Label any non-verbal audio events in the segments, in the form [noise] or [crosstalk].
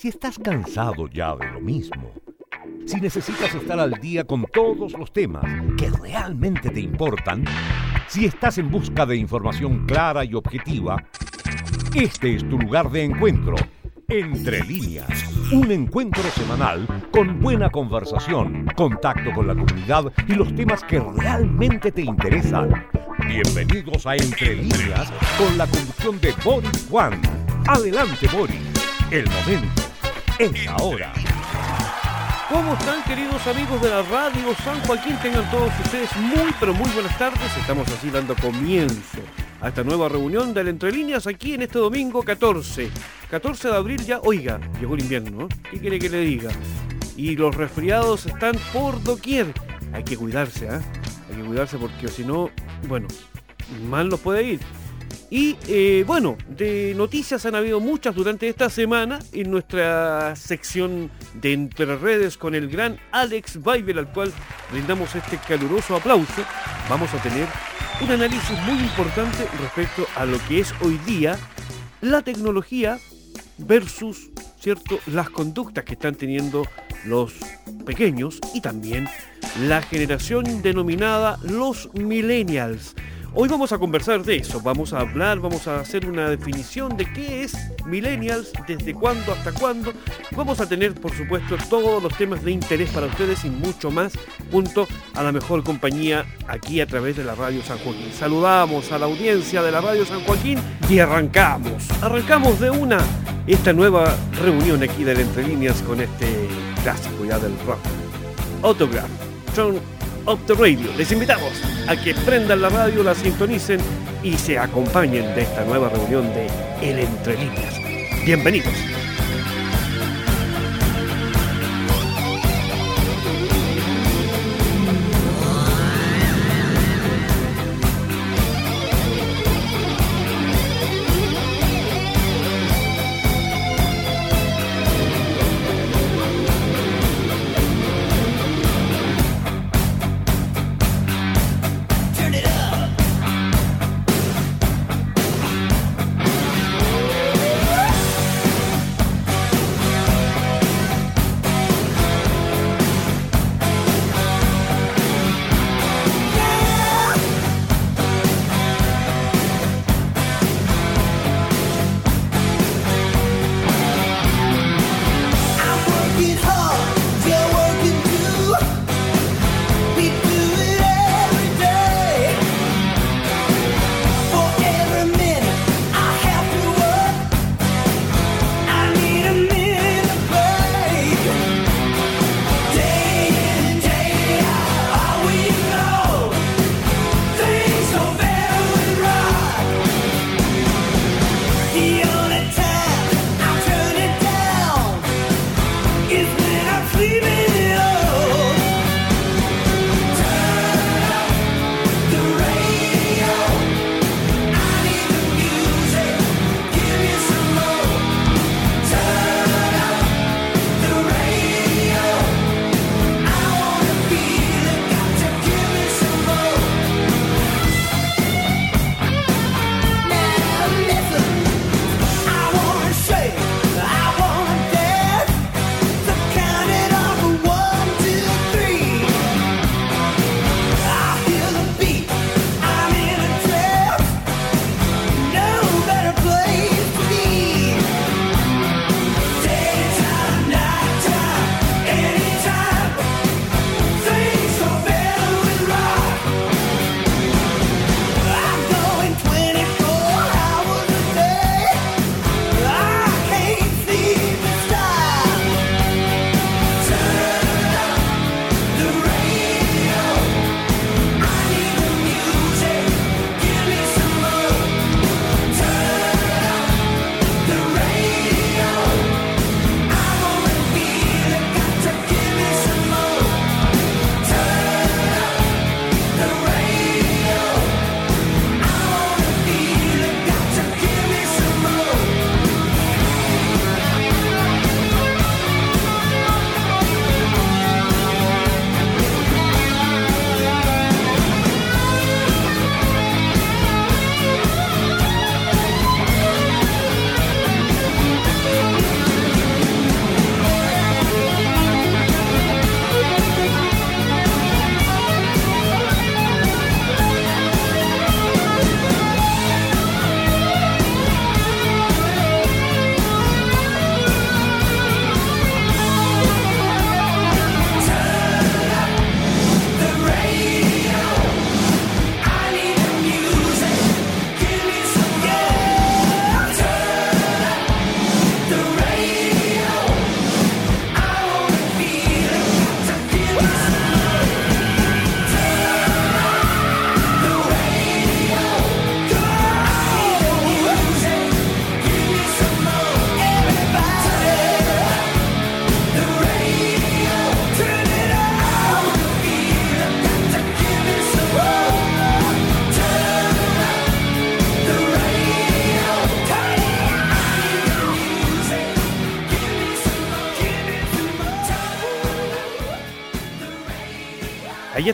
Si estás cansado ya de lo mismo, si necesitas estar al día con todos los temas que realmente te importan, si estás en busca de información clara y objetiva, este es tu lugar de encuentro. Entre líneas, un encuentro semanal con buena conversación, contacto con la comunidad y los temas que realmente te interesan. Bienvenidos a Entre líneas con la conducción de Boris Juan. Adelante Boris, el momento es ahora. ¿Cómo están queridos amigos de la radio San Joaquín? Tengan todos ustedes muy pero muy buenas tardes. Estamos así dando comienzo a esta nueva reunión del Entre Líneas aquí en este domingo 14. 14 de abril ya, oiga, llegó el invierno, ¿no? ¿Qué quiere que le diga? Y los resfriados están por doquier. Hay que cuidarse, ¿ah? Hay que cuidarse porque si no, bueno, mal nos puede ir. Y eh, bueno, de noticias han habido muchas durante esta semana en nuestra sección de Entre Redes con el gran Alex Weibel, al cual brindamos este caluroso aplauso. Vamos a tener un análisis muy importante respecto a lo que es hoy día la tecnología versus ¿cierto? las conductas que están teniendo los pequeños y también la generación denominada los millennials. Hoy vamos a conversar de eso, vamos a hablar, vamos a hacer una definición de qué es millennials, desde cuándo hasta cuándo. Vamos a tener, por supuesto, todos los temas de interés para ustedes y mucho más, junto a la mejor compañía aquí a través de la Radio San Joaquín. Saludamos a la audiencia de la Radio San Joaquín y arrancamos. Arrancamos de una esta nueva reunión aquí de Entre Líneas con este clásico ya del rock. Autograph. Of the Radio. Les invitamos a que prendan la radio, la sintonicen y se acompañen de esta nueva reunión de El Entre Líneas. Bienvenidos.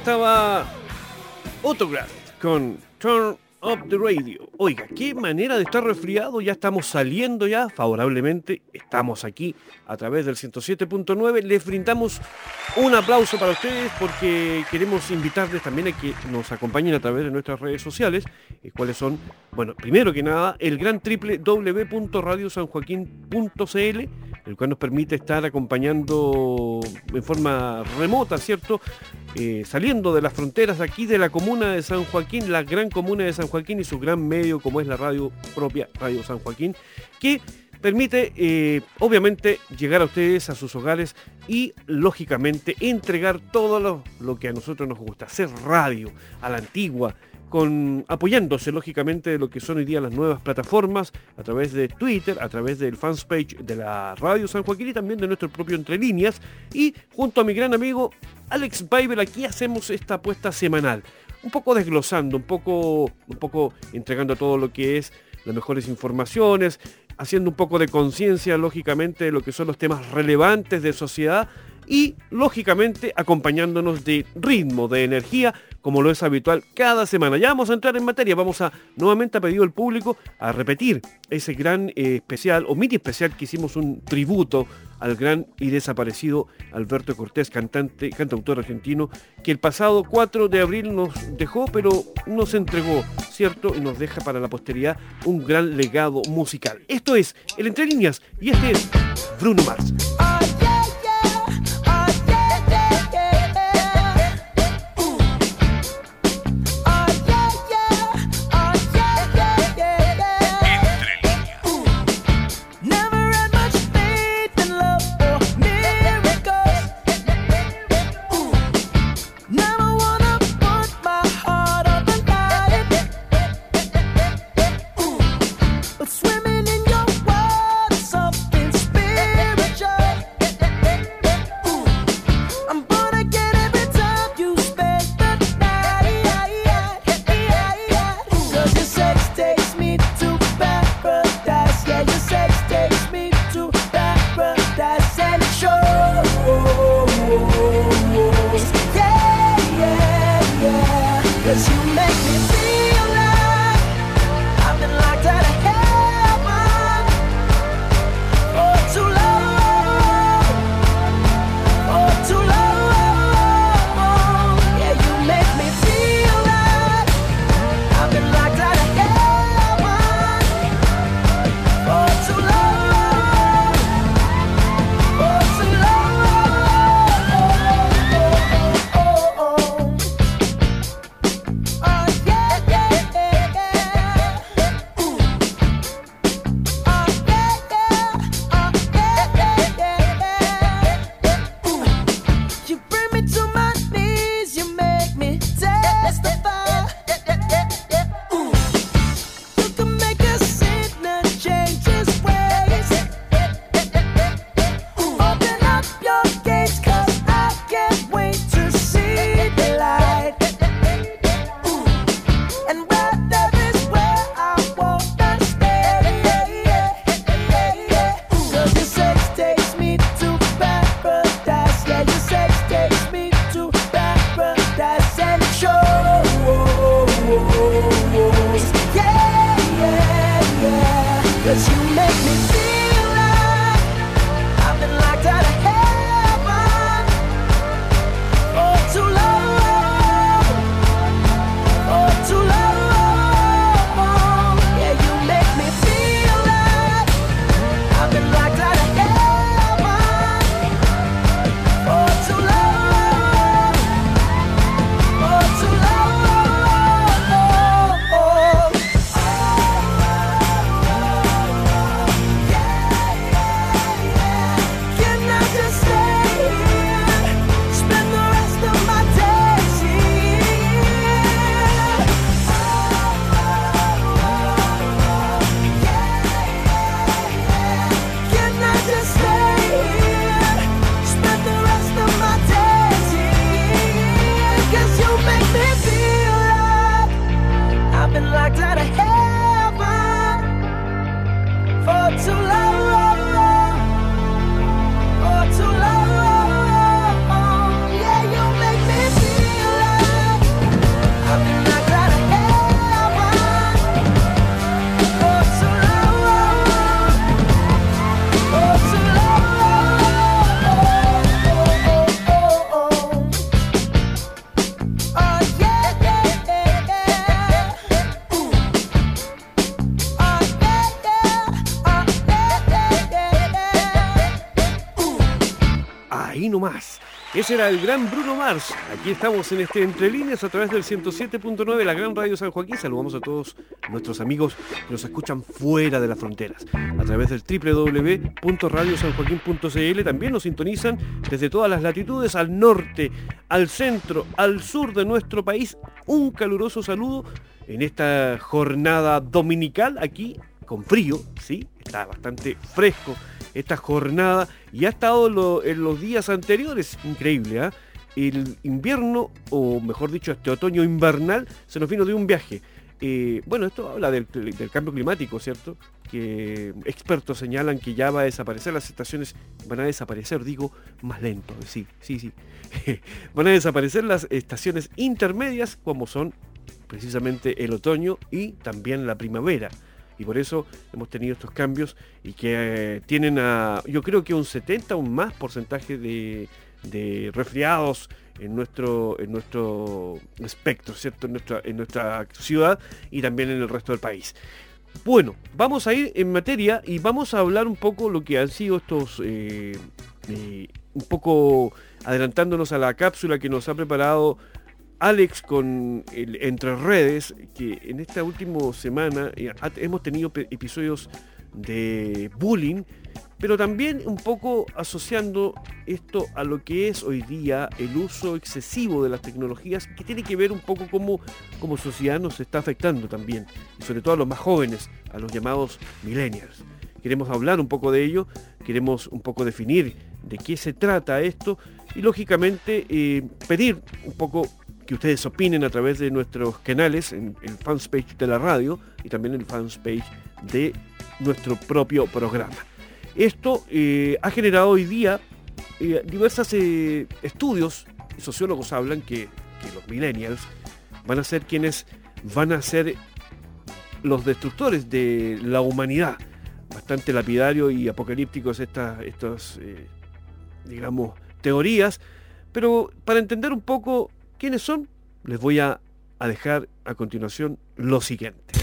Estaba Autograph con Turn Up the Radio. Oiga, qué manera de estar resfriado. Ya estamos saliendo ya favorablemente. Estamos aquí a través del 107.9. Les brindamos un aplauso para ustedes porque queremos invitarles también a que nos acompañen a través de nuestras redes sociales. Eh, ¿Cuáles son? Bueno, primero que nada, el gran triple www.radiosanjoaquín.cl el cual nos permite estar acompañando en forma remota, ¿cierto? Eh, saliendo de las fronteras aquí de la comuna de San Joaquín, la gran comuna de San Joaquín y su gran medio como es la radio propia, Radio San Joaquín, que permite eh, obviamente llegar a ustedes, a sus hogares y lógicamente entregar todo lo, lo, que a nosotros nos gusta, hacer radio a la antigua, con, apoyándose lógicamente de lo que son hoy día las nuevas plataformas, a través de Twitter, a través del fans page de la Radio San Joaquín y también de nuestro propio Entre Líneas. Y junto a mi gran amigo Alex Bible aquí hacemos esta apuesta semanal. Un poco desglosando, un poco, un poco entregando todo lo que es las mejores informaciones, haciendo un poco de conciencia, lógicamente, de lo que son los temas relevantes de sociedad y, lógicamente, acompañándonos de ritmo, de energía, como lo es habitual cada semana. Ya vamos a entrar en materia, vamos a nuevamente a pedido al público a repetir ese gran eh, especial o mini especial que hicimos un tributo al gran y desaparecido Alberto Cortés, cantante, cantautor argentino, que el pasado 4 de abril nos dejó, pero nos entregó, ¿cierto? Y nos deja para la posteridad un gran legado musical. Esto es El Entre Líneas y este es Bruno Mars. Ese era el gran Bruno Mars. Aquí estamos en este Entre Líneas a través del 107.9, la gran radio San Joaquín. Saludamos a todos nuestros amigos que nos escuchan fuera de las fronteras. A través del www.radiosanjoaquín.cl también nos sintonizan desde todas las latitudes, al norte, al centro, al sur de nuestro país. Un caluroso saludo en esta jornada dominical aquí con frío, ¿sí? Está bastante fresco esta jornada y ha estado en los días anteriores, increíble, ¿ah? El invierno, o mejor dicho, este otoño invernal, se nos vino de un viaje. Eh, bueno, esto habla del, cambio climático, ¿cierto? Que expertos señalan que ya va a desaparecer, las estaciones van a desaparecer, digo, más lento, sí, sí, sí. [laughs] van a desaparecer las estaciones intermedias como son precisamente el otoño y también la primavera y por eso hemos tenido estos cambios y que eh, tienen a, yo creo que un 70 o más porcentaje de, resfriados en nuestro, en nuestro espectro, ¿cierto? En nuestra, en nuestra ciudad y también en el resto del país. Bueno, vamos a ir en materia y vamos a hablar un poco lo que han sido estos, eh, eh, un poco adelantándonos a la cápsula que nos ha preparado Alex con Entre Redes, que en esta última semana eh, hemos tenido episodios de bullying, pero también un poco asociando esto a lo que es hoy día el uso excesivo de las tecnologías, que tiene que ver un poco cómo como sociedad nos está afectando también, y sobre todo a los más jóvenes, a los llamados millennials. Queremos hablar un poco de ello, queremos un poco definir de qué se trata esto y lógicamente eh, pedir un poco que ustedes opinen a través de nuestros canales, en el fanspage de la radio y también en el fanspage de nuestro propio programa. Esto eh, ha generado hoy día eh, diversos eh, estudios, sociólogos hablan que, los millennials van a ser quienes van a ser los destructores de la humanidad. Bastante lapidario y apocalípticos estas, estas digamos, teorías, pero para entender un poco ¿Quiénes son? Les voy a, dejar a continuación lo siguiente.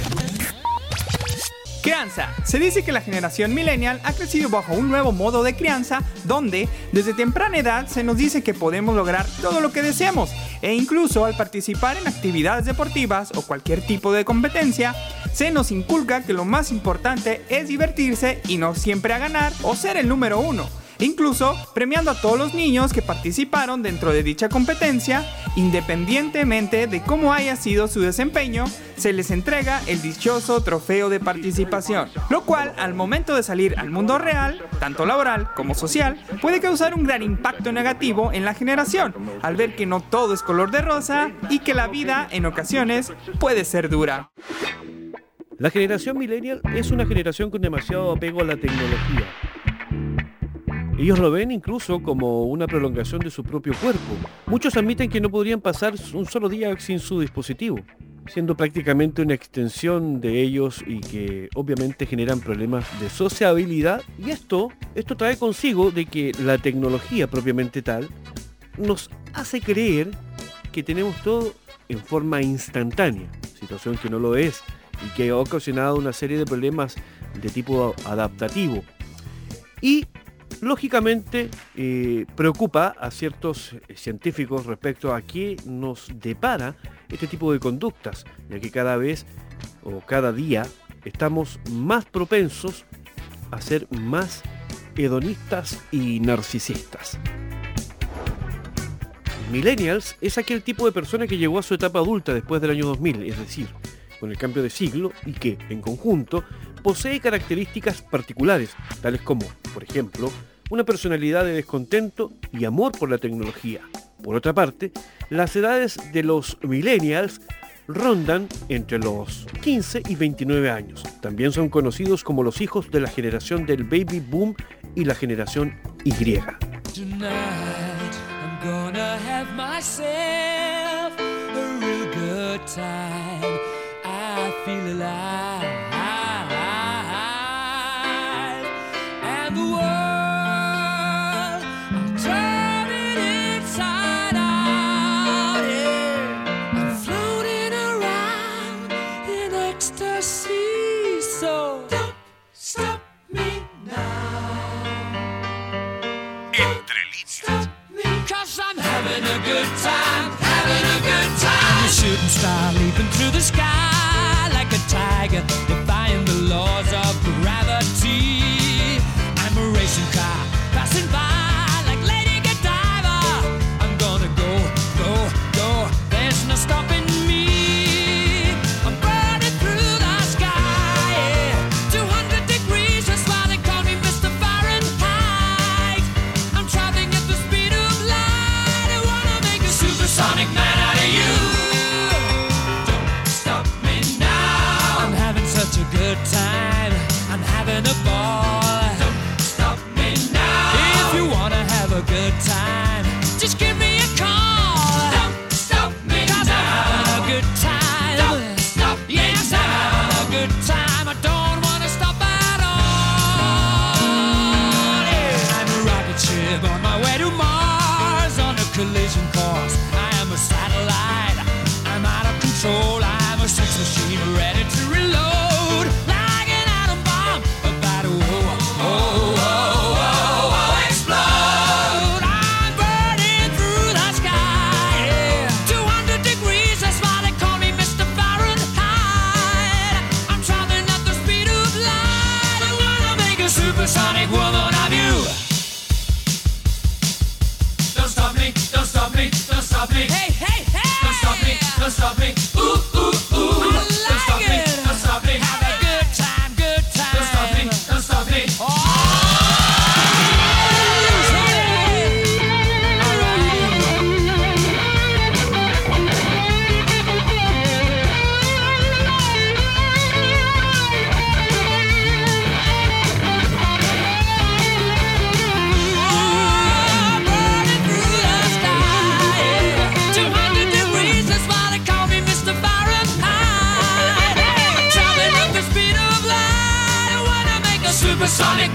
Crianza. Se dice que la generación millennial ha crecido bajo un nuevo modo de crianza donde desde temprana edad se nos dice que podemos lograr todo lo que deseamos e incluso al participar en actividades deportivas o cualquier tipo de competencia se nos inculca que lo más importante es divertirse y no siempre a ganar o ser el número uno incluso premiando a todos los niños que participaron dentro de dicha competencia, independientemente de cómo haya sido su desempeño, se les entrega el dichoso trofeo de participación, lo cual al momento de salir al mundo real, tanto laboral como social, puede causar un gran impacto negativo en la generación, al ver que no todo es color de rosa y que la vida en ocasiones puede ser dura. La generación millennial es una generación con demasiado apego a la tecnología ellos lo ven incluso como una prolongación de su propio cuerpo. Muchos admiten que no podrían pasar un solo día sin su dispositivo, siendo prácticamente una extensión de ellos y que obviamente generan problemas de sociabilidad. Y esto, esto trae consigo de que la tecnología propiamente tal nos hace creer que tenemos todo en forma instantánea, situación que no lo es y que ha ocasionado una serie de problemas de tipo adaptativo. Y lógicamente eh, preocupa a ciertos eh, científicos respecto a qué nos depara este tipo de conductas, ya que cada vez o cada día estamos más propensos a ser más hedonistas y narcisistas. Millennials es aquel tipo de persona que llegó a su etapa adulta después del año 2000, es decir, con el cambio de siglo y que, en conjunto, posee características particulares, tales como, por ejemplo, una personalidad de descontento y amor por la tecnología. Por otra parte, las edades de los millennials rondan entre los 15 y 29 años. También son conocidos como los hijos de la generación del baby boom y la generación Y. good time, having a good time. I'm a shooting star leaping through the sky like a tiger, defying the laws of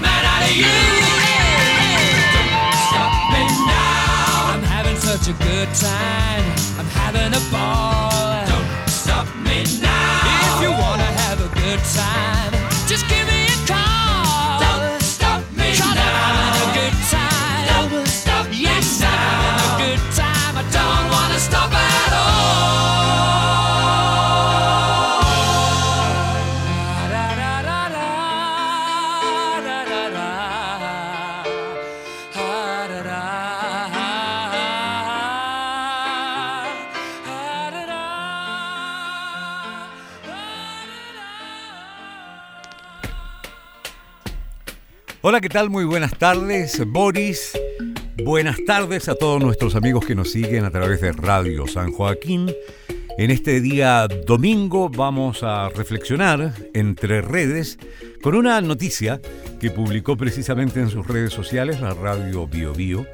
man out of you. Don't stop me now. I'm having such a good time. I'm having a ball. Don't stop me now. If you wanna have a good time, Hola, ¿qué tal? Muy buenas tardes, Boris. Buenas tardes a todos nuestros amigos que nos siguen a través de Radio San Joaquín. En este día domingo vamos a reflexionar entre redes con una noticia que publicó precisamente en sus redes sociales la radio Bio Bio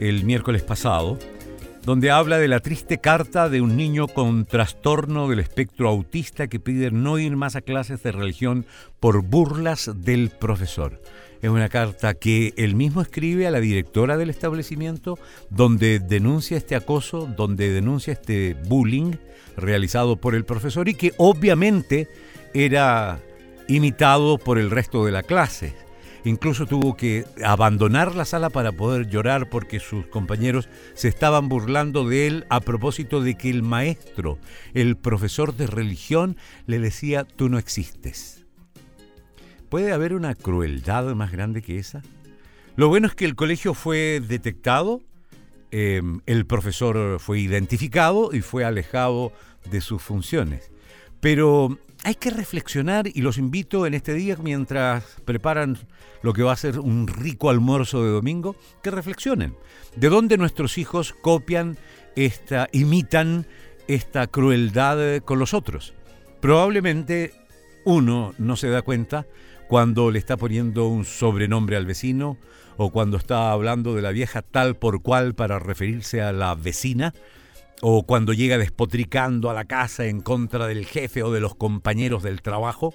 el miércoles pasado, donde habla de la triste carta de un niño con trastorno del espectro autista que pide no ir más a clases de religión por burlas del profesor. Es una carta que él mismo escribe a la directora del establecimiento, donde denuncia este acoso, donde denuncia este bullying realizado por el profesor y que obviamente era imitado por el resto de la clase. Incluso tuvo que abandonar la sala para poder llorar porque sus compañeros se estaban burlando de él a propósito de que el maestro, el profesor de religión, le decía, tú no existes. ¿Puede haber una crueldad más grande que esa? Lo bueno es que el colegio fue detectado, eh, el profesor fue identificado y fue alejado de sus funciones. Pero hay que reflexionar y los invito en este día mientras preparan lo que va a ser un rico almuerzo de domingo, que reflexionen. ¿De dónde nuestros hijos copian esta, imitan esta crueldad con los otros? Probablemente uno no se da cuenta cuando le está poniendo un sobrenombre al vecino o cuando está hablando de la vieja tal por cual para referirse a la vecina o cuando llega despotricando a la casa en contra del jefe o de los compañeros del trabajo.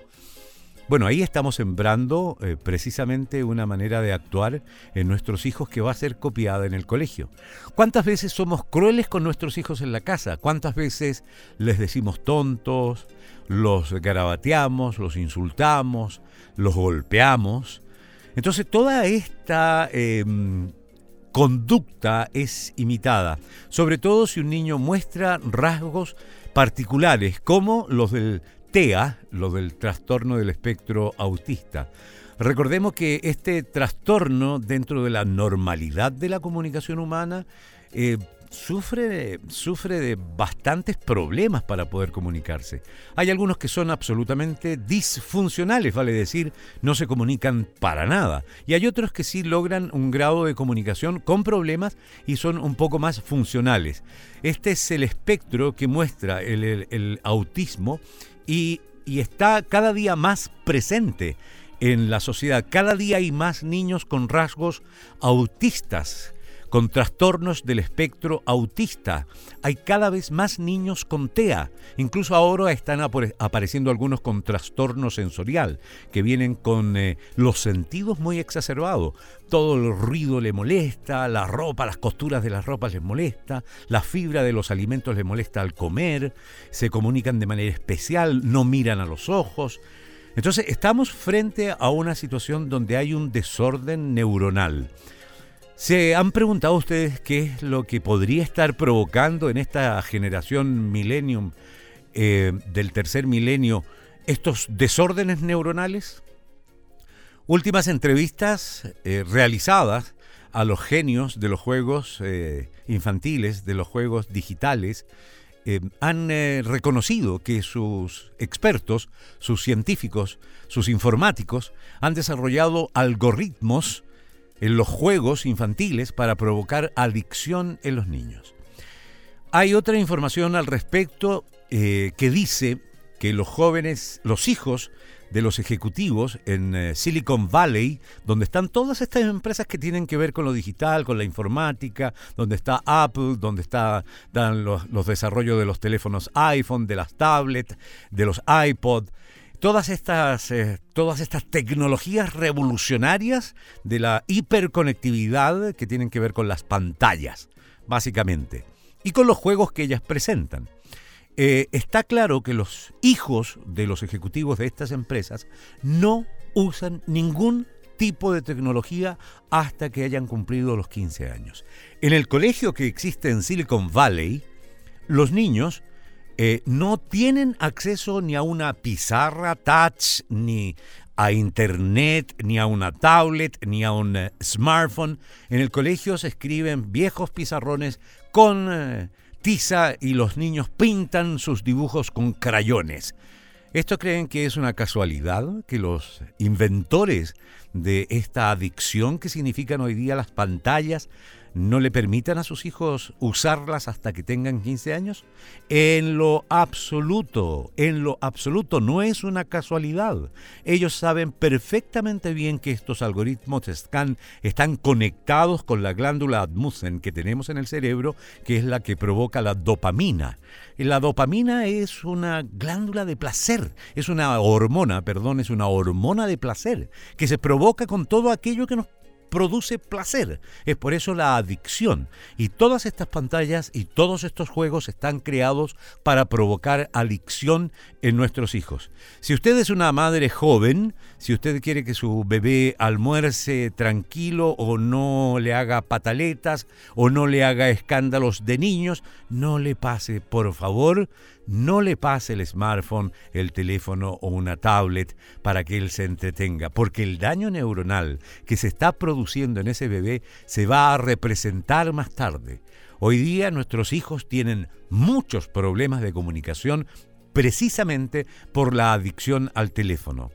Bueno, ahí estamos sembrando eh, precisamente una manera de actuar en nuestros hijos que va a ser copiada en el colegio. ¿Cuántas veces somos crueles con nuestros hijos en la casa? ¿Cuántas veces les decimos tontos, los garabateamos, los insultamos, los golpeamos? Entonces toda esta eh, conducta es imitada, sobre todo si un niño muestra rasgos particulares como los del TEA, los del trastorno del espectro autista. Recordemos que este trastorno dentro de la normalidad de la comunicación humana eh, sufre, sufre de bastantes problemas para poder comunicarse. Hay algunos que son absolutamente disfuncionales, vale decir, no se comunican para nada. Y hay otros que sí logran un grado de comunicación con problemas y son un poco más funcionales. Este es el espectro que muestra el, autismo y, y está cada día más presente en la sociedad. Cada día hay más niños con rasgos autistas, con trastornos del espectro autista. Hay cada vez más niños con TEA. Incluso ahora están apareciendo algunos con trastorno sensorial, que vienen con eh, los sentidos muy exacerbados. Todo el ruido le molesta, la ropa, las costuras de las ropas les molesta, la fibra de los alimentos les molesta al comer, se comunican de manera especial, no miran a los ojos. Entonces estamos frente a una situación donde hay un desorden neuronal. ¿Se han preguntado ustedes qué es lo que podría estar provocando en esta generación millennium eh, del tercer milenio estos desórdenes neuronales? Últimas entrevistas eh, realizadas a los genios de los juegos eh, infantiles, de los juegos digitales, han reconocido que sus expertos, sus científicos, sus informáticos han desarrollado algoritmos en los juegos infantiles para provocar adicción en los niños. Hay otra información al respecto eh, que dice que los jóvenes, los hijos de los ejecutivos en eh, Silicon Valley, donde están todas estas empresas que tienen que ver con lo digital, con la informática, donde está Apple, donde están los, desarrollos de los teléfonos iPhone, de las tablets, de los iPod. Todas estas, eh, todas estas tecnologías revolucionarias de la hiperconectividad que tienen que ver con las pantallas, básicamente, y con los juegos que ellas presentan. Eh, está claro que los hijos de los ejecutivos de estas empresas no usan ningún tipo de tecnología hasta que hayan cumplido los 15 años. En el colegio que existe en Silicon Valley, los niños eh, no tienen acceso ni a una pizarra touch, ni a internet, ni a una tablet, ni a un eh, smartphone. En el colegio se escriben viejos pizarrones con tiza y los niños pintan sus dibujos con crayones. ¿Esto creen que es una casualidad que los inventores de esta adicción que significan hoy día las pantallas no le permitan a sus hijos usarlas hasta que tengan 15 años? En lo absoluto, en lo absoluto, no es una casualidad. Ellos saben perfectamente bien que estos algoritmos están, están conectados con la glándula admusen que tenemos en el cerebro, que es la que provoca la dopamina. La dopamina es una glándula de placer, es una hormona, perdón, es una hormona de placer que se provoca con todo aquello que nos produce placer. Es por eso la adicción. Y todas estas pantallas y todos estos juegos están creados para provocar adicción en nuestros hijos. Si usted es una madre joven, si usted quiere que su bebé almuerce tranquilo o no le haga pataletas o no le haga escándalos de niños, no le pase, por favor, no le pase el smartphone, el teléfono o una tablet para que él se entretenga, porque el daño neuronal que se está produciendo en ese bebé se va a representar más tarde. Hoy día nuestros hijos tienen muchos problemas de comunicación precisamente por la adicción al teléfono.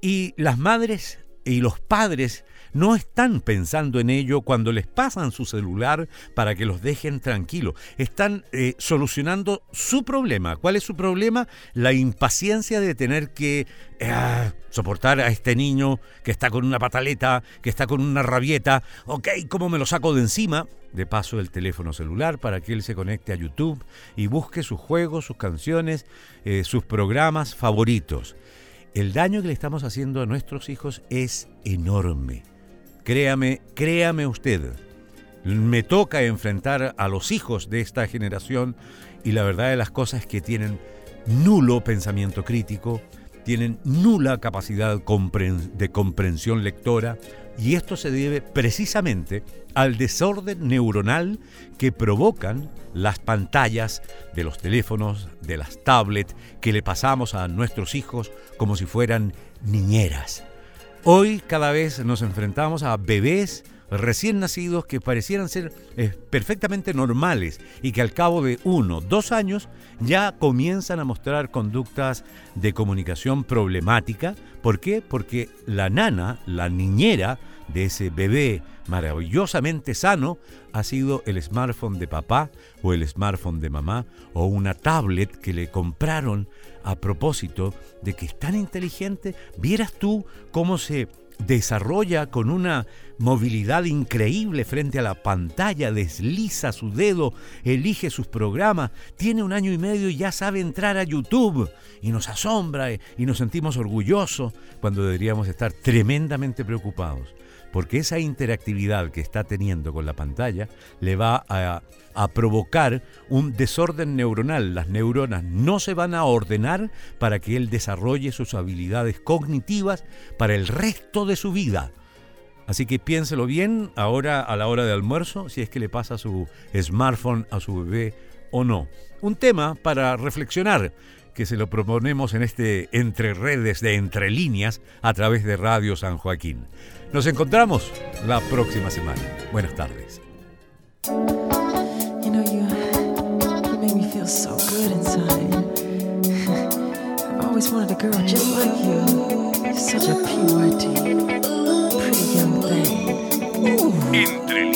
Y las madres y los padres no están pensando en ello cuando les pasan su celular para que los dejen tranquilos. Están eh, solucionando su problema. ¿Cuál es su problema? La impaciencia de tener que eh, soportar a este niño que está con una pataleta, que está con una rabieta. Ok, ¿cómo me lo saco de encima? De paso el teléfono celular para que él se conecte a YouTube y busque sus juegos, sus canciones, eh, sus programas favoritos. El daño que le estamos haciendo a nuestros hijos es enorme. Créame, créame usted. Me toca enfrentar a los hijos de esta generación y la verdad de las cosas es que tienen nulo pensamiento crítico, tienen nula capacidad de comprensión lectora, Y esto se debe precisamente al desorden neuronal que provocan las pantallas de los teléfonos, de las tablets que le pasamos a nuestros hijos como si fueran niñeras. Hoy cada vez nos enfrentamos a bebés recién nacidos que parecieran ser eh, perfectamente normales y que al cabo de uno, dos años ya comienzan a mostrar conductas de comunicación problemática. ¿Por qué? Porque la nana, la niñera de ese bebé maravillosamente sano ha sido el smartphone de papá o el smartphone de mamá o una tablet que le compraron a propósito de que es tan inteligente. Vieras tú cómo se desarrolla con una movilidad increíble frente a la pantalla, desliza su dedo, elige sus programas, tiene un año y medio y ya sabe entrar a YouTube y nos asombra y nos sentimos orgullosos cuando deberíamos estar tremendamente preocupados porque esa interactividad que está teniendo con la pantalla le va a, provocar un desorden neuronal. Las neuronas no se van a ordenar para que él desarrolle sus habilidades cognitivas para el resto de su vida. Así que piénselo bien ahora a la hora de almuerzo, si es que le pasa su smartphone a su bebé o no. Un tema para reflexionar que se lo proponemos en este Entre Redes de Entre Líneas a través de Radio San Joaquín. Nos encontramos la próxima semana. Buenas tardes. You know, you, you make me feel so good inside. I've always wanted a girl just like you. You're such a purity, pretty young thing. Entre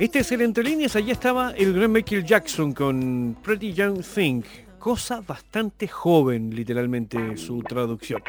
Este es el Entre Líneas, allá estaba el gran Michael Jackson con Pretty Young Thing. Cosa bastante joven, literalmente, su traducción.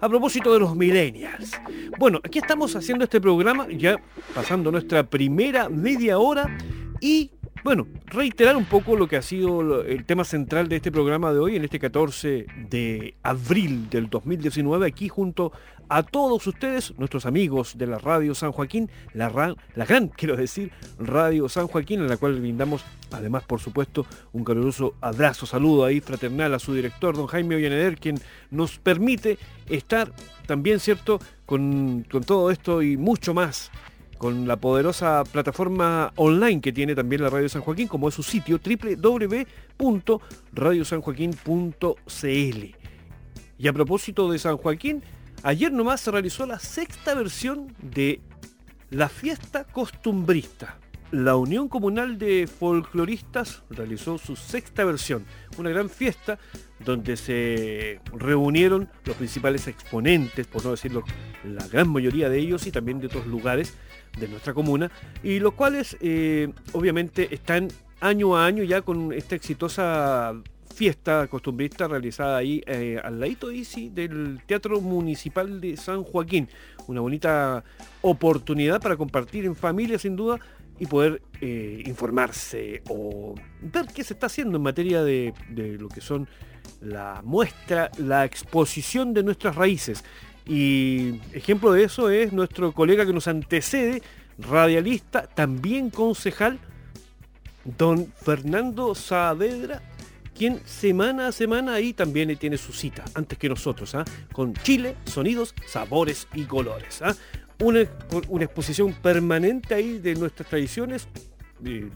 A propósito de los millennials. Bueno, aquí estamos haciendo este programa, ya pasando nuestra primera media hora y bueno, reiterar un poco lo que ha sido el tema central de este programa de hoy, en este 14 de abril del 2019, aquí junto a todos ustedes, nuestros amigos de la Radio San Joaquín, la, gran, [laughs] quiero decir, Radio San Joaquín, en la cual brindamos, además, por supuesto, un caluroso abrazo, saludo ahí fraternal a su director, don Jaime Ollaneder, quien nos permite estar también, ¿cierto?, con todo esto y mucho más con la poderosa plataforma online que tiene también la Radio San Joaquín, como es su sitio www.radiosanjoaquín.cl. Y a propósito de San Joaquín, ayer nomás se realizó la sexta versión de la fiesta costumbrista. La Unión Comunal de Folcloristas realizó su sexta versión, una gran fiesta donde se reunieron los principales exponentes, por no decirlo, la gran mayoría de ellos y también de otros lugares de nuestra comuna, y los cuales eh, obviamente están año a año ya con esta exitosa fiesta costumbrista realizada ahí eh, al ladito del Teatro Municipal de San Joaquín. Una bonita oportunidad para compartir en familia sin duda y poder eh, informarse o ver qué se está haciendo en materia de, de lo que son la muestra, la exposición de nuestras raíces. Y ejemplo de eso es nuestro colega que nos antecede, radialista, también concejal, don Fernando Saavedra, quien semana a semana ahí también tiene su cita, antes que nosotros, ¿ah? con Chile, sonidos, sabores y colores. Una, una, exposición permanente ahí de nuestras tradiciones,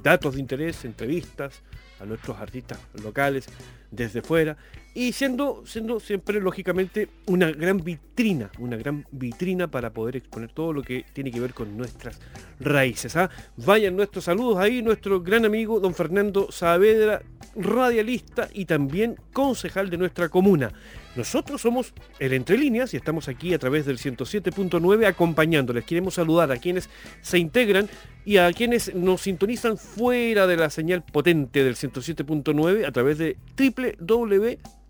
datos de interés, entrevistas a nuestros artistas locales desde fuera y siendo, siendo siempre lógicamente una gran vitrina, una gran vitrina para poder exponer todo lo que tiene que ver con nuestras raíces. ¿ah? Vayan nuestros saludos ahí, nuestro gran amigo don Fernando Saavedra, radialista y también concejal de nuestra comuna. Nosotros somos el Entre Líneas y estamos aquí a través del 107.9 acompañándoles. Queremos saludar a quienes se integran y a quienes nos sintonizan fuera de la señal potente del 107.9 a través de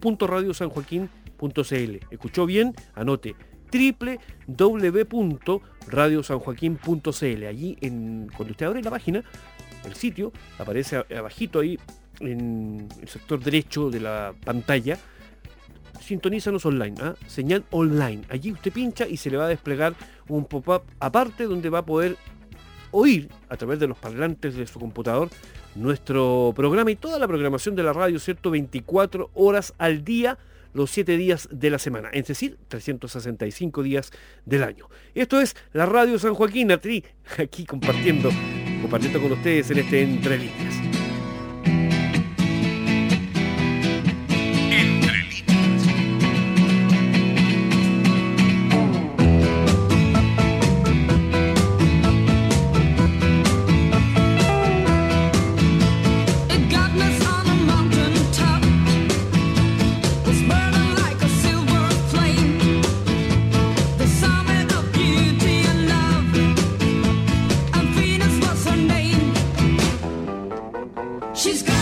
www.radiosanjoaquín.cl. ¿Escuchó bien? Anote www.radiosanjoaquín.cl. Allí, en, cuando usted abre la página, el sitio, aparece abajito ahí en el sector derecho de la pantalla, sintonízanos online, ¿ah? señal online. Allí usted pincha y se le va a desplegar un pop-up aparte donde va a poder oír a través de los parlantes de su computador nuestro programa y toda la programación de la radio, ¿cierto? 24 horas al día, los 7 días de la semana, es decir, 365 días del año. Esto es la radio San Joaquín, aquí compartiendo, compartiendo con ustedes en este Entre she's gone.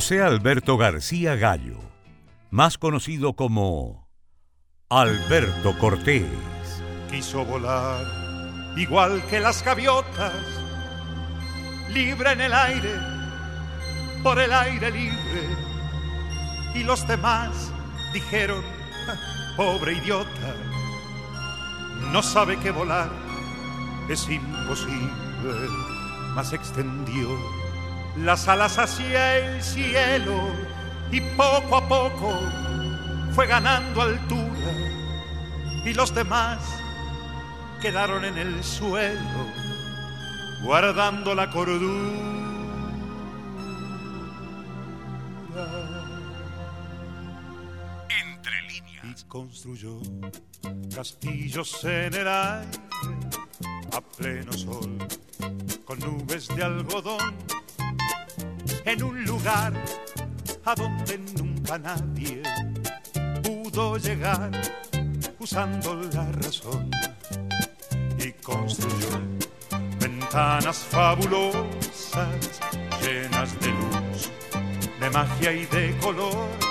José Alberto García Gallo, más conocido como Alberto Cortés. Quiso volar igual que las gaviotas, libre en el aire, por el aire libre. Y los demás dijeron, pobre idiota, no sabe que volar es imposible, mas extendió las alas hacia el cielo y poco a poco fue ganando altura y los demás quedaron en el suelo guardando la cordura. Y construyó castillos en el aire a pleno sol con nubes de algodón en un lugar a donde nunca nadie pudo llegar usando la razón y construyó ventanas fabulosas llenas de luz, de magia y de color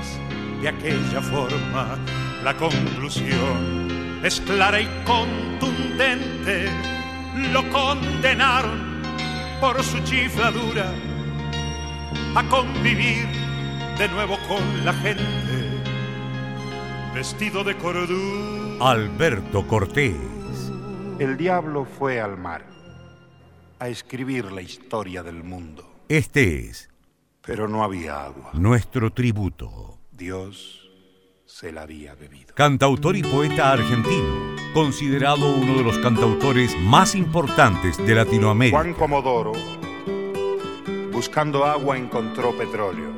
de aquella forma. La conclusión es clara y contundente. Lo condenaron por su chifladura a convivir de nuevo con la gente, vestido de cordura. Alberto Cortés. El diablo fue al mar a escribir la historia del mundo, Este es pero no había agua. nuestro tributo. Dios se la había bebido. Cantautor y poeta argentino, considerado uno de los cantautores más importantes de Latinoamérica. Juan Comodoro, buscando agua, encontró petróleo,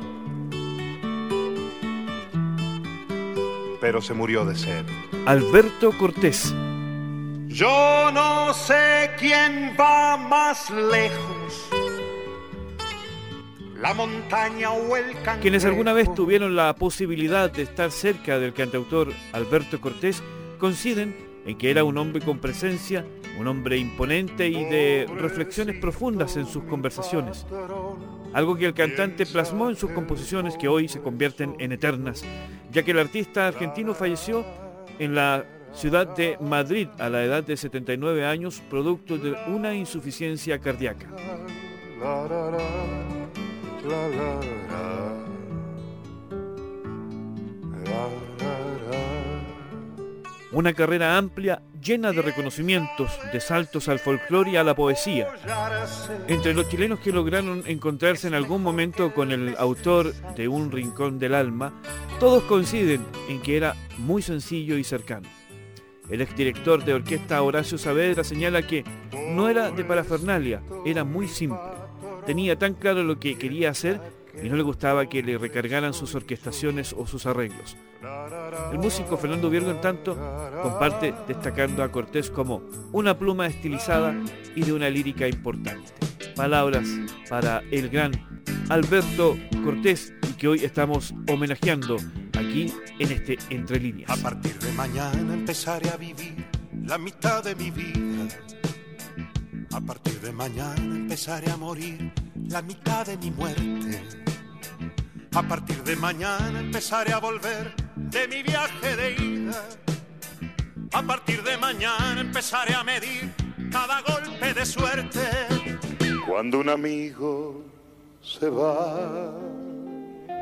pero se murió de sed. Alberto Cortés. Yo no sé quién va más lejos, la montaña o el cangrejo. Quienes alguna vez tuvieron la posibilidad de estar cerca del cantautor Alberto Cortés coinciden en que era un hombre con presencia, un hombre imponente y de reflexiones profundas en sus conversaciones. Algo que el cantante plasmó en sus composiciones que hoy se convierten en eternas, ya que el artista argentino falleció en la ciudad de Madrid a la edad de 79 años producto de una insuficiencia cardíaca. Una carrera amplia, llena de reconocimientos, de saltos al folclore y a la poesía. Entre los chilenos que lograron encontrarse en algún momento con el autor de Un Rincón del Alma, todos coinciden en que era muy sencillo y cercano. El exdirector de orquesta Horacio Saavedra señala que no era de parafernalia, era muy simple. Tenía tan claro lo que quería hacer y no le gustaba que le recargaran sus orquestaciones o sus arreglos. El músico Fernando Viergo, en tanto, comparte destacando a Cortés como una pluma estilizada y de una lírica importante. Palabras para el gran Alberto Cortés y que hoy estamos homenajeando aquí en este Entre Líneas. A partir de mañana empezaré a vivir la mitad de mi vida. A partir de mañana empezaré a morir la mitad de mi muerte. A partir de mañana empezaré a volver de mi viaje de ida. A partir de mañana empezaré a medir cada golpe de suerte. Cuando un amigo se va.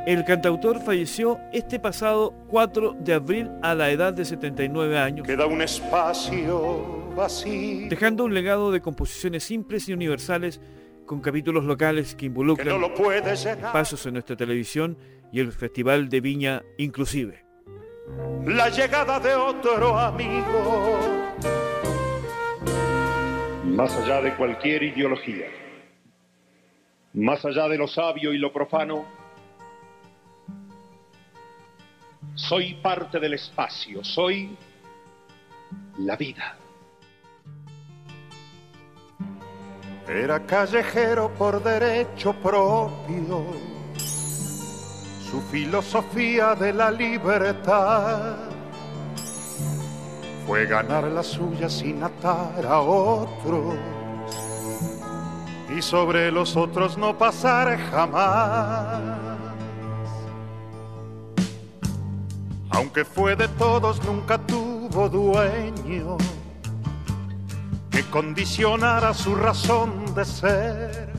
El cantautor falleció este pasado 4 de abril a la edad de 79 años, Queda un espacio vacío dejando un legado de composiciones simples y universales con capítulos locales que que no involucran lo llenar. pasos en nuestra televisión y el Festival de Viña inclusive. La llegada de otro amigo. más allá de cualquier ideología, más allá de lo sabio y lo profano, Soy parte del espacio, soy la vida. Era callejero por derecho propio, su filosofía de la libertad fue ganar la suya sin atar a otros y sobre los otros no pasar jamás. Aunque fue de todos, nunca tuvo dueño que condicionara su razón de ser.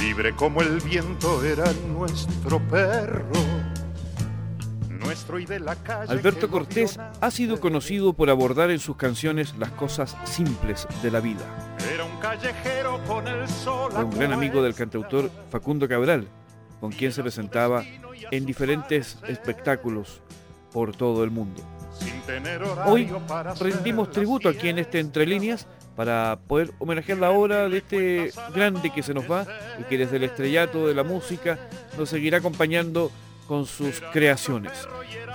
Libre como el viento era nuestro perro, nuestro y de la calle. Alberto Cortés ha sido conocido por abordar en sus canciones las cosas simples de la vida. Era un callejero con el sol. Fue un gran amigo del cantautor Facundo Cabral, con quien se presentaba en diferentes espectáculos por todo el mundo. Hoy rendimos tributo aquí en este Entre Líneas para poder homenajear la obra de este grande que se nos va y que desde el estrellato de la música nos seguirá acompañando con sus creaciones.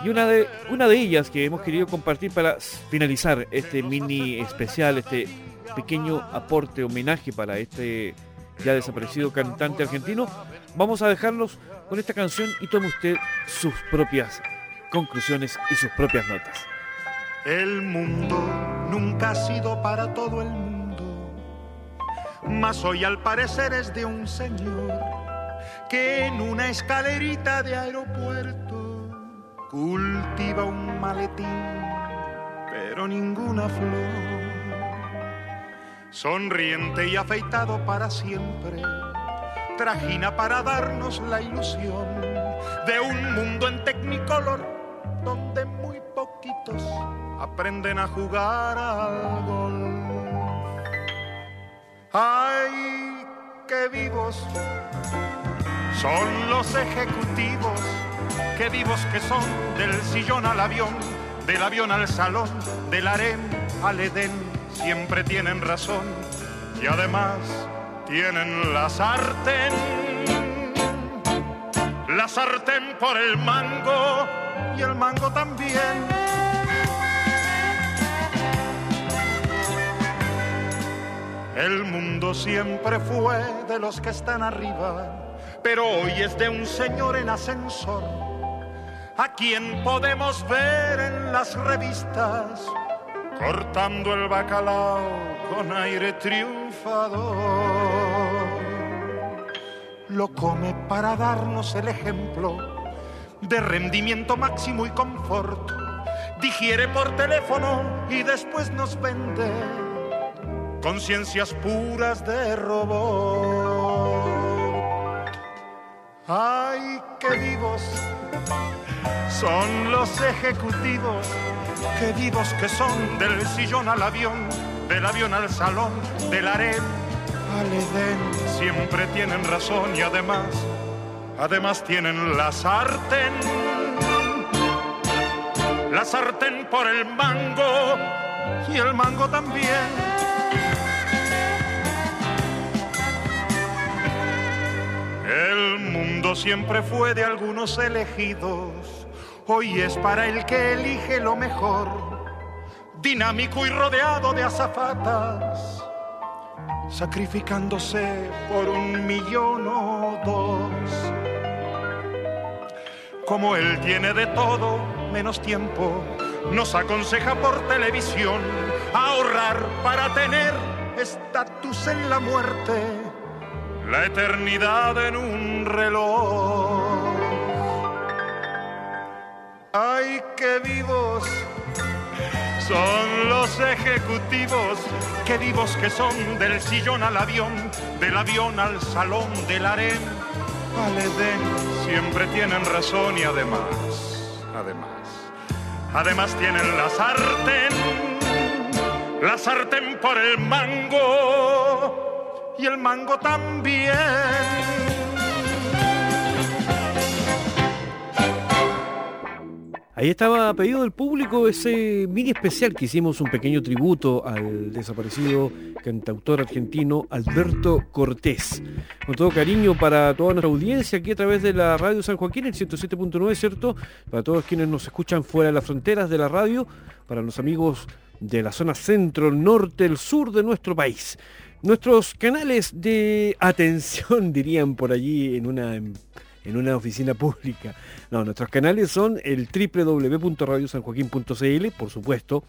Y una de, una de ellas que hemos querido compartir para finalizar este mini especial, este pequeño aporte, homenaje para este ya desaparecido cantante argentino, vamos a dejarlos con esta canción y tome usted sus propias conclusiones y sus propias notas. El mundo nunca ha sido para todo el mundo, mas hoy al parecer es de un señor que en una escalerita de aeropuerto cultiva un maletín, pero ninguna flor. Sonriente y afeitado para siempre, trajina para darnos la ilusión de un mundo en tecnicolor donde muy poquitos aprenden a jugar al golf. ¡Ay, qué vivos son los ejecutivos! ¡Qué vivos que son del sillón al avión, del avión al salón, del harem al edén! Siempre tienen razón y además tienen la sartén. La sartén por el mango y el mango también. El mundo siempre fue de los que están arriba, pero hoy es de un señor en ascensor, a quien podemos ver en las revistas, cortando el bacalao con aire triunfador lo come para darnos el ejemplo de rendimiento máximo y confort. Digiere por teléfono y después nos vende conciencias puras de robot. ¡Ay, qué vivos son los ejecutivos! ¡Qué vivos que son del sillón al avión, del avión al salón, del harem al Edén! Siempre tienen razón y además, además tienen la sartén. La sartén por el mango y el mango también. El mundo siempre fue de algunos elegidos, hoy es para el que elige lo mejor, dinámico y rodeado de azafatas, sacrificándose por un millón o dos. Como él tiene de todo menos tiempo, nos aconseja por televisión ahorrar para tener estatus en la muerte la eternidad en un reloj. ¡Ay, qué vivos! Son los ejecutivos, qué vivos que son del sillón al avión, del avión al salón, del harem al Edén. Siempre tienen razón y además, además, además tienen la sartén, la sartén por el mango y el mango también. Ahí estaba pedido del público ese mini especial que hicimos un pequeño tributo al desaparecido cantautor argentino Alberto Cortés. Con todo cariño para toda nuestra audiencia aquí a través de la radio San Joaquín, el 107.9, ¿cierto? Para todos quienes nos escuchan fuera de las fronteras de la radio, para los amigos de la zona centro, norte, el sur de nuestro país. Nuestros canales de atención, [laughs] dirían por allí en una, en una oficina pública. No, nuestros canales son el www.radiosanjoaquín.cl, por supuesto,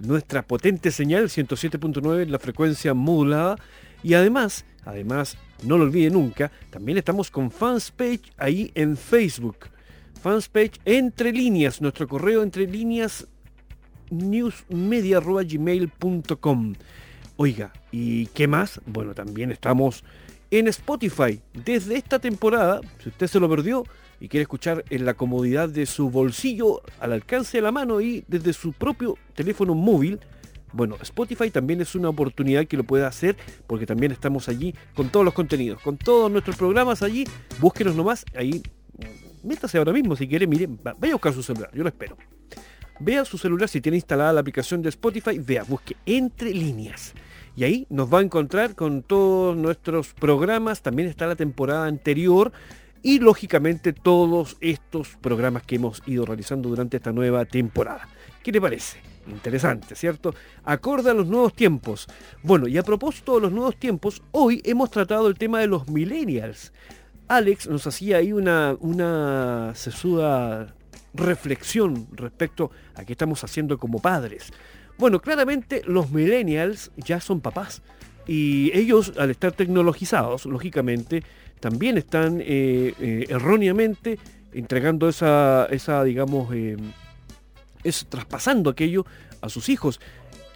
nuestra potente señal 107.9 en la frecuencia modulada y además, además, no lo olvide nunca, también estamos con Fanspage ahí en Facebook. Fanspage entre líneas, nuestro correo entre líneas newsmedia.gmail.com. Oiga, ¿y qué más? Bueno, también estamos en Spotify. Desde esta temporada, si usted se lo perdió y quiere escuchar en la comodidad de su bolsillo, al alcance de la mano y desde su propio teléfono móvil, bueno, Spotify también es una oportunidad que lo pueda hacer porque también estamos allí con todos los contenidos, con todos nuestros programas allí. Búsquenos nomás, ahí, métase ahora mismo si quiere, mire, vaya a buscar su celular, yo lo espero. Vea su celular si tiene instalada la aplicación de Spotify, vea, busque entre líneas. Y ahí nos va a encontrar con todos nuestros programas, también está la temporada anterior y lógicamente todos estos programas que hemos ido realizando durante esta nueva temporada. ¿Qué le parece? Interesante, ¿cierto? Acorde a los nuevos tiempos. Bueno, y a propósito de los nuevos tiempos, hoy hemos tratado el tema de los millennials. Alex nos hacía ahí una, una sesuda reflexión respecto a qué estamos haciendo como padres. Bueno, claramente los millennials ya son papás y ellos al estar tecnologizados, lógicamente, también están eh, eh, erróneamente entregando esa, esa digamos, eh, es traspasando aquello a sus hijos.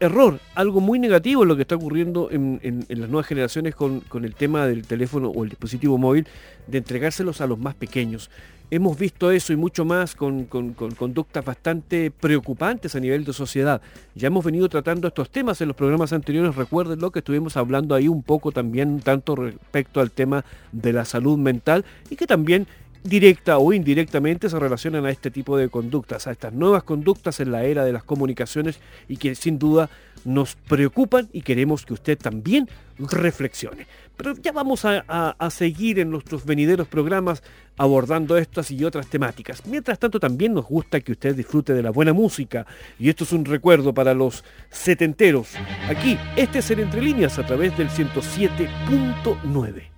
Error, algo muy negativo lo que está ocurriendo en, las nuevas generaciones con, el tema del teléfono o el dispositivo móvil, de entregárselos a los más pequeños hemos visto eso y mucho más con, conductas bastante preocupantes a nivel de sociedad. Ya hemos venido tratando estos temas en los programas anteriores, recuerden lo que estuvimos hablando ahí un poco también tanto respecto al tema de la salud mental y que también directa o indirectamente se relacionan a este tipo de conductas, a estas nuevas conductas en la era de las comunicaciones y que sin duda nos preocupan y queremos que usted también reflexione. Pero ya vamos a, seguir en nuestros venideros programas abordando estas y otras temáticas. Mientras tanto también nos gusta que usted disfrute de la buena música y esto es un recuerdo para los setenteros. Aquí, este es el Entre Líneas a través del 107.9.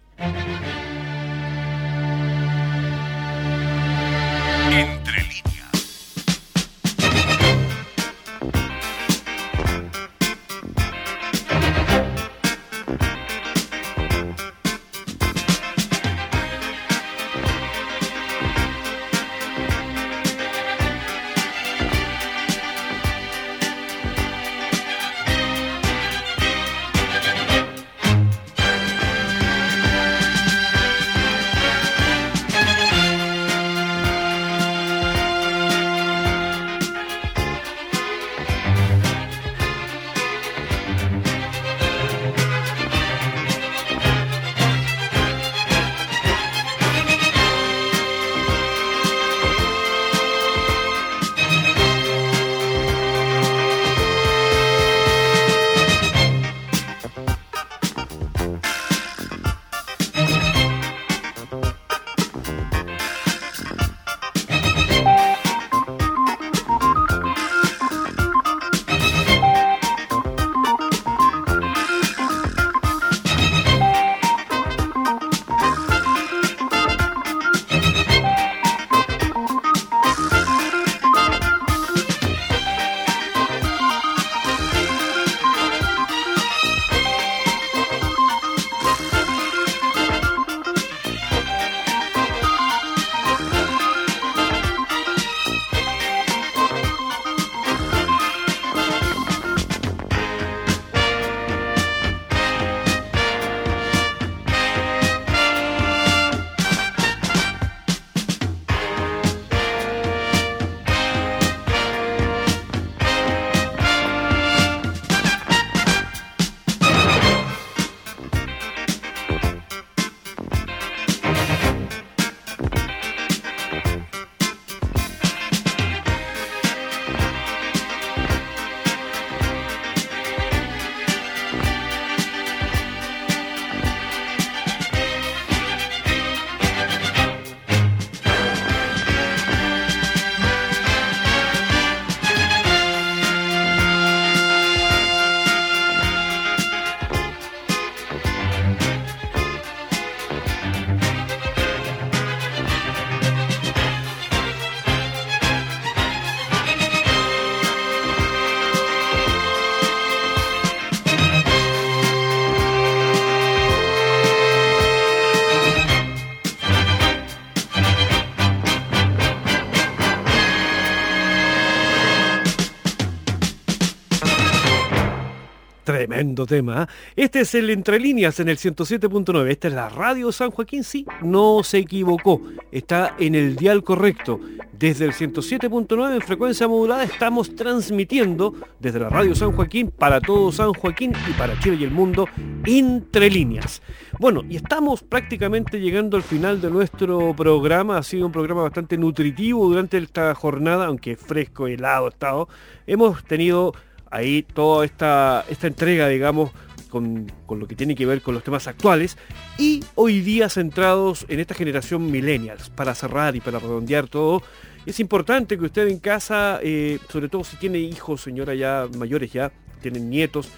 Tema. ¿ah? Este es el Entre Líneas en el 107.9. Esta es la Radio San Joaquín. Sí, no se equivocó. Está en el dial correcto. Desde el 107.9 en frecuencia modulada estamos transmitiendo desde la Radio San Joaquín para todo San Joaquín y para Chile y el mundo Entre Líneas. Bueno, y estamos prácticamente llegando al final de nuestro programa. Ha sido un programa bastante nutritivo durante esta jornada, aunque fresco, helado, estado. Hemos tenido ahí toda esta, esta entrega, digamos, con, con, lo que tiene que ver con los temas actuales y hoy día centrados en esta generación millennials. Para cerrar y para redondear todo, es importante que usted en casa, eh, sobre todo si tiene hijos, señora ya mayores ya, tienen nietos,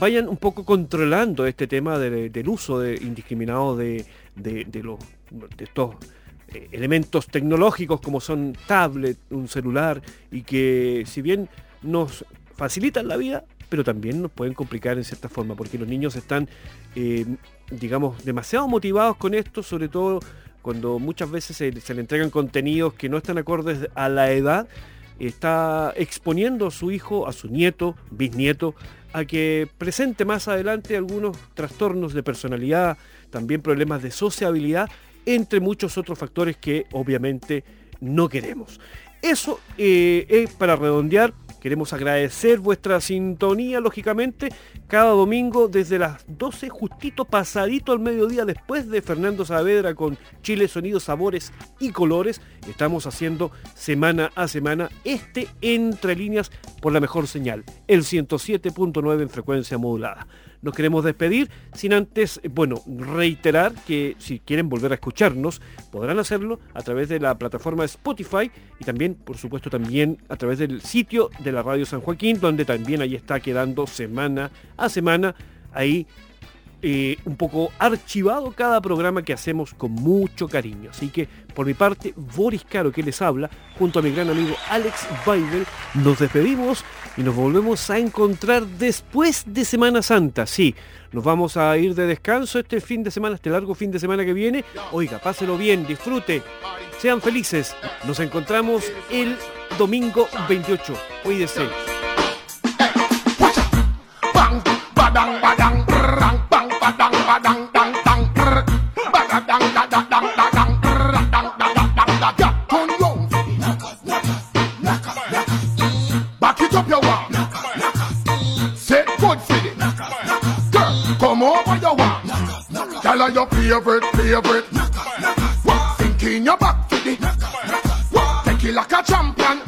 vayan un poco controlando este tema de, del uso indiscriminado de, de los, de estos eh, elementos tecnológicos como son tablet, un celular y que si bien nos facilitan la vida, pero también nos pueden complicar en cierta forma, porque los niños están, eh, digamos, demasiado motivados con esto, sobre todo cuando muchas veces se, le entregan contenidos que no están acordes a la edad, está exponiendo a su hijo, a su nieto, bisnieto, a que presente más adelante algunos trastornos de personalidad, también problemas de sociabilidad, entre muchos otros factores que obviamente no queremos. Eso eh, es para redondear Queremos agradecer vuestra sintonía, lógicamente, cada domingo desde las 12, justito pasadito al mediodía, después de Fernando Saavedra con Chile Sonidos, Sabores y Colores. Estamos haciendo semana a semana este Entre Líneas por la mejor señal, el 107.9 en frecuencia modulada nos queremos despedir. Sin antes, bueno, reiterar que si quieren volver a escucharnos, podrán hacerlo a través de la plataforma Spotify y también, por supuesto, también a través del sitio de la Radio San Joaquín, donde también ahí está quedando semana a semana ahí eh, un poco archivado cada programa que hacemos con mucho cariño. Así que por mi parte, Boris Caro que les habla, junto a mi gran amigo Alex Weibel, nos despedimos y nos volvemos a encontrar después de Semana Santa. Sí, nos vamos a ir de descanso este fin de semana, este largo fin de semana que viene. Oiga, páselo bien, disfrute, sean felices. Nos encontramos el domingo 28. Cuídese. Your favorite, favorite. Think in your back to the. What Take it like a champion.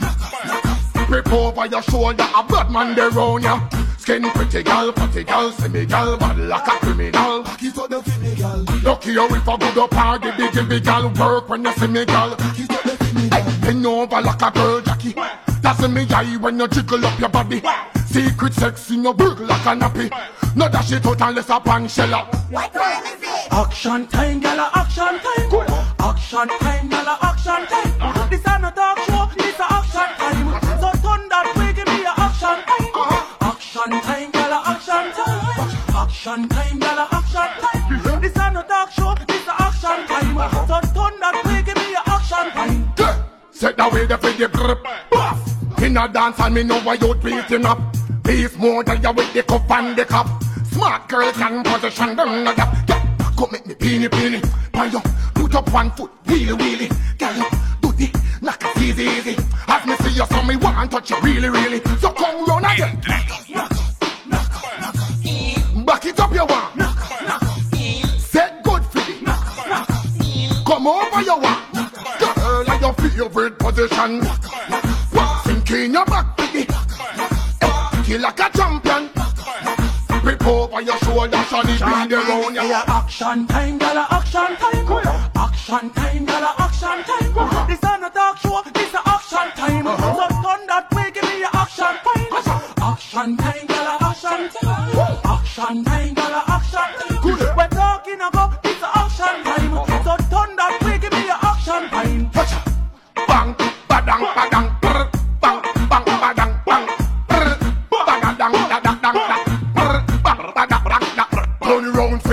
Grip over your shoulder, a blood man there round ya. Skin pretty gal, pretty gal, semi gal, bad like a criminal. Back it up the semi gal. Lucky you if I go to party, the give gal work when you see me gal. Back it up the semi gal. Bend over like a girl, Jackie. That's me eye when you jiggle up your body. Secret sex in your burg like a nappy. No dash it out unless a pan shell up. What time is it? Action time, gala, action time. Action time, gala, action time. This ain't a no talk show, this a action time. So turn that way, give me uh-huh. a action time. Action time, gala, action time. Action time, gala, action time. This ain't a no talk show, this a action time. So turn that way, give me a action time. Set the way the for the grip. Buff. In a dance and me know why you beating up. Peace more than you with the cup and the cup. Smart girl can position down the gap. Come make me peeny peeny. Pan you, put up one foot, wheelie wheelie. Girl, do the knock it easy easy. As me see you, so me want touch you really really. So come round again. Knock, knock, knock, knock. Back it up you want. Set good for the. Come over you want. Girl, at your favorite position. Sink in your back the. Kill like a champion. Rip over your shoulder, shawty, be there round. Yeah, action time, gala, action time. Action time, gala, action time. This a no talk show, this a action time. Uh-huh. So turn that way, give me your action time. Action time, gala, action time. Action time, gala, action time. We're talking about this a action time. Uh-huh. So turn that way, give me your action time. Bang, badang, badang,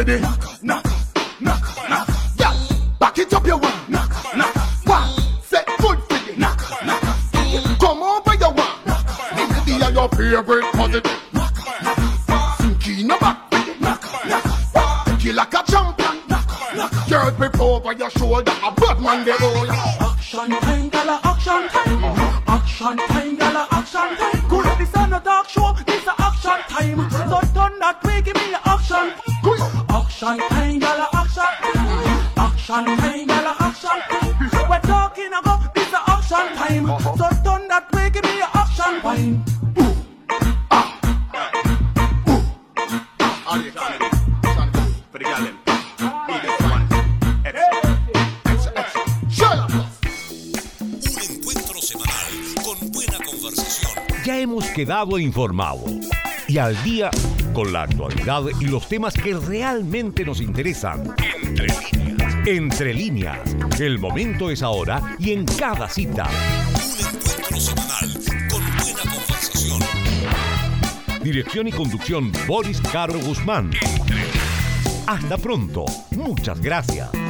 ready. Knock, knock, knock, knock. Yeah, back it up your one. Knock, knock, one. Set foot for you. Knock, knock. Come over your one. Knock, knock. your favorite positive. Knock, knock. Suki no back ready. Knock, knock. Take you like a champion. Knock, knock. Girl, be over your shoulder. A bad man, they roll. Action time, gala, action time. Action time, gala, action time. We're talking about this time. So turn that way, give me. Un encuentro semanal con buena conversación. Ya hemos quedado informados y al día con la actualidad y los temas que realmente nos interesan. Entre. Entre líneas. El momento es ahora y en cada cita. Un encuentro semanal con buena conversación. Dirección y conducción Boris Caro Guzmán. Hasta pronto. Muchas gracias.